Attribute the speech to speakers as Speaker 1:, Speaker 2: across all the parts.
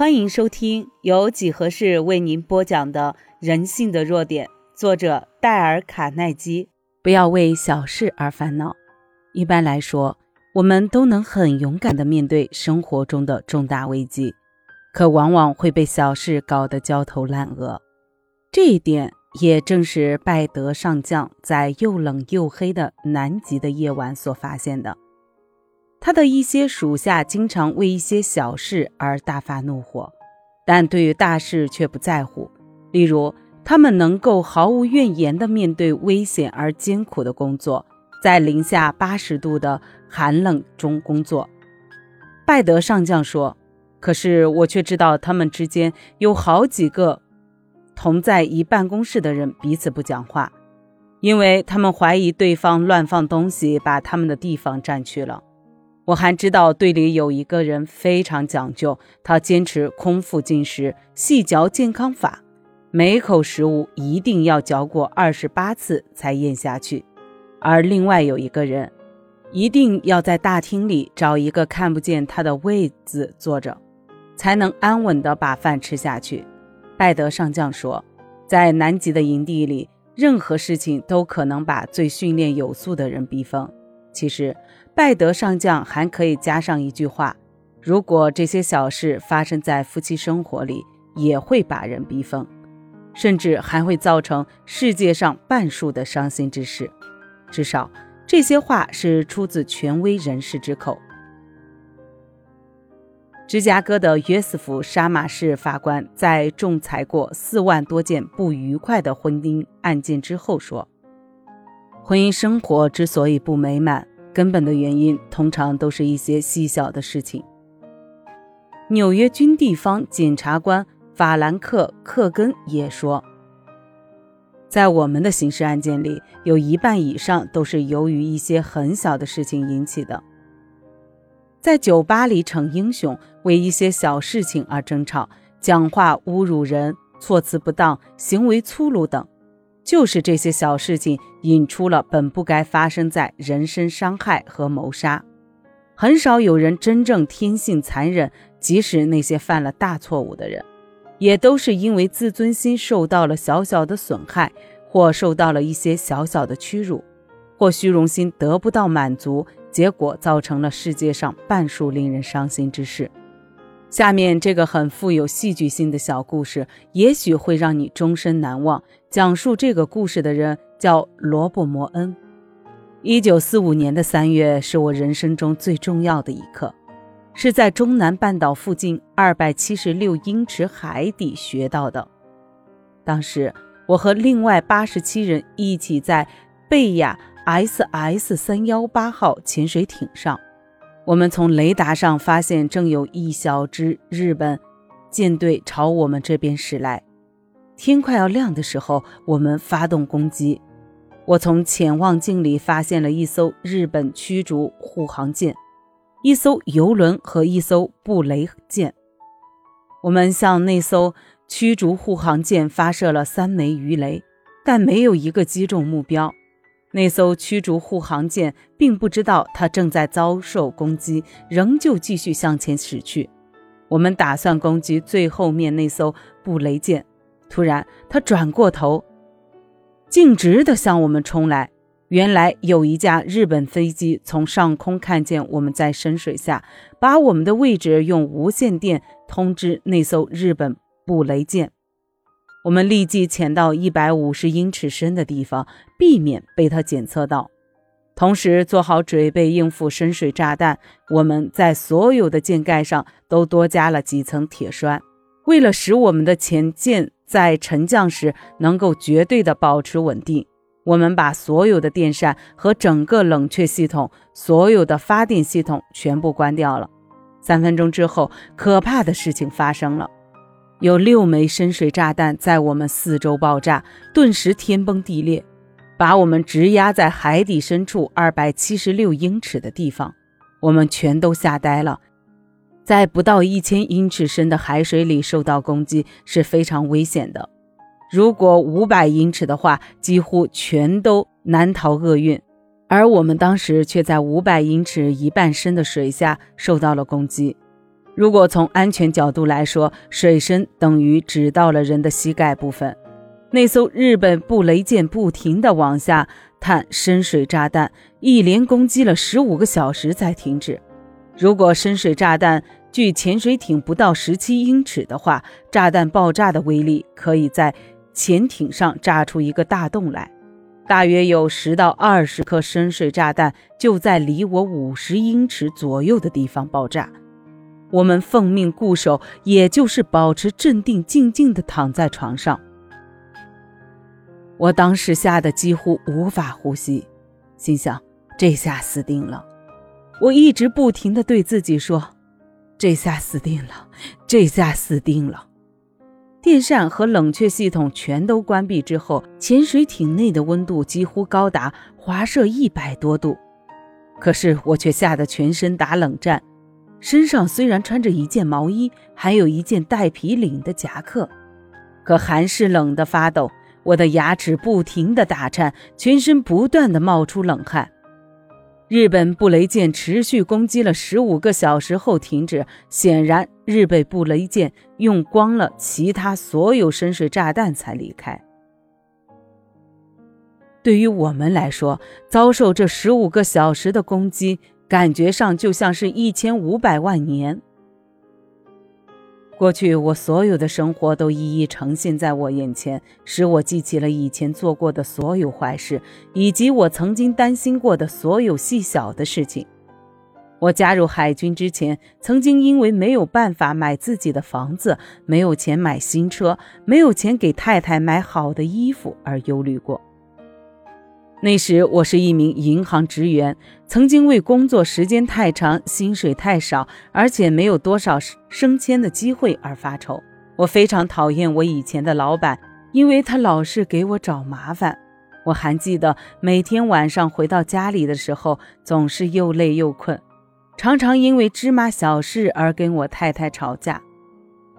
Speaker 1: 欢迎收听由几何式为您播讲的《人性的弱点》，作者戴尔·卡耐基。不要为小事而烦恼。一般来说，我们都能很勇敢地面对生活中的重大危机，可往往会被小事搞得焦头烂额。这一点也正是拜德上将在又冷又黑的南极的夜晚所发现的。他的一些属下经常为一些小事而大发怒火，但对于大事却不在乎。例如，他们能够毫无怨言地面对危险而艰苦的工作，在零下八十度的寒冷中工作。拜德上将说：“可是我却知道他们之间有好几个同在一办公室的人彼此不讲话，因为他们怀疑对方乱放东西，把他们的地方占去了。”我还知道队里有一个人非常讲究，他坚持空腹进食、细嚼健康法，每口食物一定要嚼过二十八次才咽下去。而另外有一个人，一定要在大厅里找一个看不见他的位子坐着，才能安稳地把饭吃下去。拜德上将说，在南极的营地里，任何事情都可能把最训练有素的人逼疯。其实。拜德上将还可以加上一句话：如果这些小事发生在夫妻生活里，也会把人逼疯，甚至还会造成世界上半数的伤心之事。至少这些话是出自权威人士之口。芝加哥的约瑟夫·沙马士法官在仲裁过四万多件不愉快的婚姻案件之后说：“婚姻生活之所以不美满。”根本的原因通常都是一些细小的事情。纽约军地方检察官法兰克·克根也说，在我们的刑事案件里，有一半以上都是由于一些很小的事情引起的。在酒吧里逞英雄，为一些小事情而争吵，讲话侮辱人，措辞不当，行为粗鲁等。就是这些小事情引出了本不该发生在人身伤害和谋杀。很少有人真正天性残忍，即使那些犯了大错误的人，也都是因为自尊心受到了小小的损害，或受到了一些小小的屈辱，或虚荣心得不到满足，结果造成了世界上半数令人伤心之事。下面这个很富有戏剧性的小故事，也许会让你终身难忘。讲述这个故事的人叫罗伯·摩恩。一九四五年的三月是我人生中最重要的一刻，是在中南半岛附近二百七十六英尺海底学到的。当时我和另外八十七人一起在贝亚 SS 三幺八号潜水艇上。我们从雷达上发现，正有一小支日本舰队朝我们这边驶来。天快要亮的时候，我们发动攻击。我从潜望镜里发现了一艘日本驱逐护航舰、一艘游轮和一艘布雷舰。我们向那艘驱逐护航舰发射了三枚鱼雷，但没有一个击中目标。那艘驱逐护航舰并不知道它正在遭受攻击，仍旧继续向前驶去。我们打算攻击最后面那艘布雷舰，突然它转过头，径直地向我们冲来。原来有一架日本飞机从上空看见我们在深水下，把我们的位置用无线电通知那艘日本布雷舰。我们立即潜到一百五十英尺深的地方，避免被它检测到，同时做好准备应付深水炸弹。我们在所有的舰盖上都多加了几层铁栓，为了使我们的潜舰在沉降时能够绝对的保持稳定，我们把所有的电扇和整个冷却系统、所有的发电系统全部关掉了。三分钟之后，可怕的事情发生了。有六枚深水炸弹在我们四周爆炸，顿时天崩地裂，把我们直压在海底深处二百七十六英尺的地方。我们全都吓呆了，在不到一千英尺深的海水里受到攻击是非常危险的。如果五百英尺的话，几乎全都难逃厄运。而我们当时却在五百英尺一半深的水下受到了攻击。如果从安全角度来说，水深等于只到了人的膝盖部分。那艘日本布雷舰不停地往下探深水炸弹，一连攻击了十五个小时才停止。如果深水炸弹距潜水艇不到十七英尺的话，炸弹爆炸的威力可以在潜艇上炸出一个大洞来。大约有十到二十颗深水炸弹就在离我五十英尺左右的地方爆炸。我们奉命固守，也就是保持镇定，静静地躺在床上。我当时吓得几乎无法呼吸，心想：这下死定了。我一直不停地对自己说：“这下死定了，这下死定了。”电扇和冷却系统全都关闭之后，潜水艇内的温度几乎高达华摄一百多度，可是我却吓得全身打冷战。身上虽然穿着一件毛衣，还有一件带皮领的夹克，可还是冷得发抖。我的牙齿不停地打颤，全身不断地冒出冷汗。日本布雷舰持续攻击了十五个小时后停止，显然日本布雷舰用光了其他所有深水炸弹才离开。对于我们来说，遭受这十五个小时的攻击。感觉上就像是一千五百万年。过去我所有的生活都一一呈现在我眼前，使我记起了以前做过的所有坏事，以及我曾经担心过的所有细小的事情。我加入海军之前，曾经因为没有办法买自己的房子，没有钱买新车，没有钱给太太买好的衣服而忧虑过。那时我是一名银行职员，曾经为工作时间太长、薪水太少，而且没有多少升迁的机会而发愁。我非常讨厌我以前的老板，因为他老是给我找麻烦。我还记得每天晚上回到家里的时候，总是又累又困，常常因为芝麻小事而跟我太太吵架。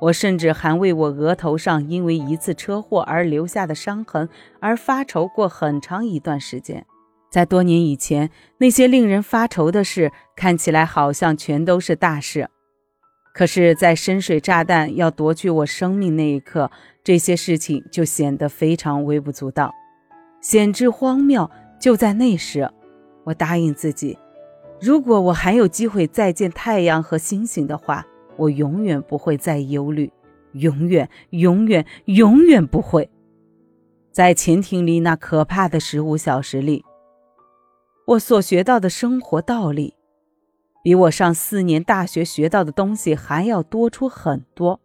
Speaker 1: 我甚至还为我额头上因为一次车祸而留下的伤痕而发愁过很长一段时间。在多年以前，那些令人发愁的事看起来好像全都是大事，可是，在深水炸弹要夺去我生命那一刻，这些事情就显得非常微不足道，显至荒谬。就在那时，我答应自己，如果我还有机会再见太阳和星星的话。我永远不会再忧虑，永远、永远、永远不会。在潜艇里那可怕的十五小时里，我所学到的生活道理，比我上四年大学学到的东西还要多出很多。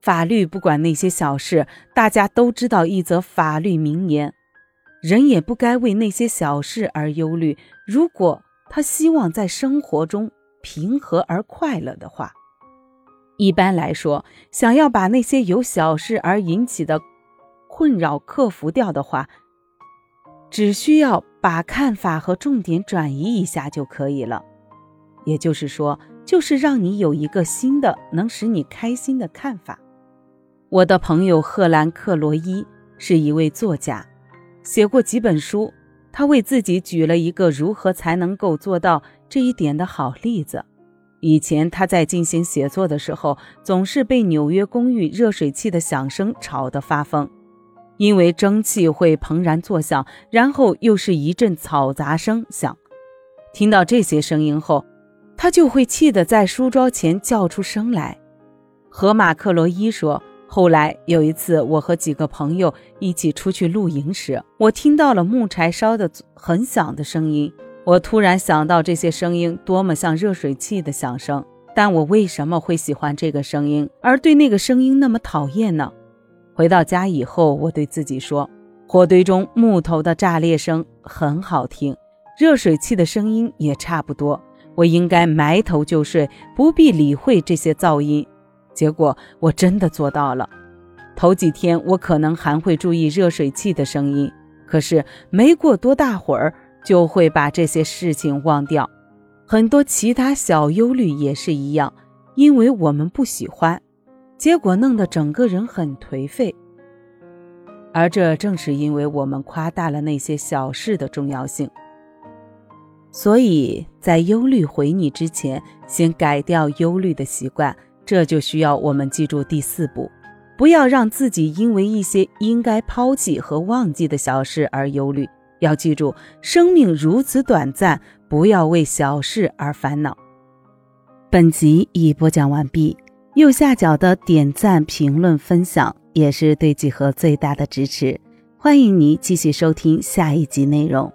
Speaker 1: 法律不管那些小事，大家都知道一则法律名言：人也不该为那些小事而忧虑。如果他希望在生活中平和而快乐的话。一般来说，想要把那些由小事而引起的困扰克服掉的话，只需要把看法和重点转移一下就可以了。也就是说，就是让你有一个新的能使你开心的看法。我的朋友赫兰·克罗伊是一位作家，写过几本书。他为自己举了一个如何才能够做到这一点的好例子。以前他在进行写作的时候，总是被纽约公寓热水器的响声吵得发疯，因为蒸汽会砰然作响，然后又是一阵嘈杂声响。听到这些声音后，他就会气得在书桌前叫出声来。河马克罗伊说：“后来有一次，我和几个朋友一起出去露营时，我听到了木柴烧的很响的声音。”我突然想到，这些声音多么像热水器的响声，但我为什么会喜欢这个声音，而对那个声音那么讨厌呢？回到家以后，我对自己说：火堆中木头的炸裂声很好听，热水器的声音也差不多。我应该埋头就睡，不必理会这些噪音。结果我真的做到了。头几天我可能还会注意热水器的声音，可是没过多大会儿。就会把这些事情忘掉，很多其他小忧虑也是一样，因为我们不喜欢，结果弄得整个人很颓废。而这正是因为我们夸大了那些小事的重要性。所以在忧虑回你之前，先改掉忧虑的习惯。这就需要我们记住第四步：不要让自己因为一些应该抛弃和忘记的小事而忧虑。要记住，生命如此短暂，不要为小事而烦恼。本集已播讲完毕，右下角的点赞、评论、分享也是对几何最大的支持。欢迎你继续收听下一集内容。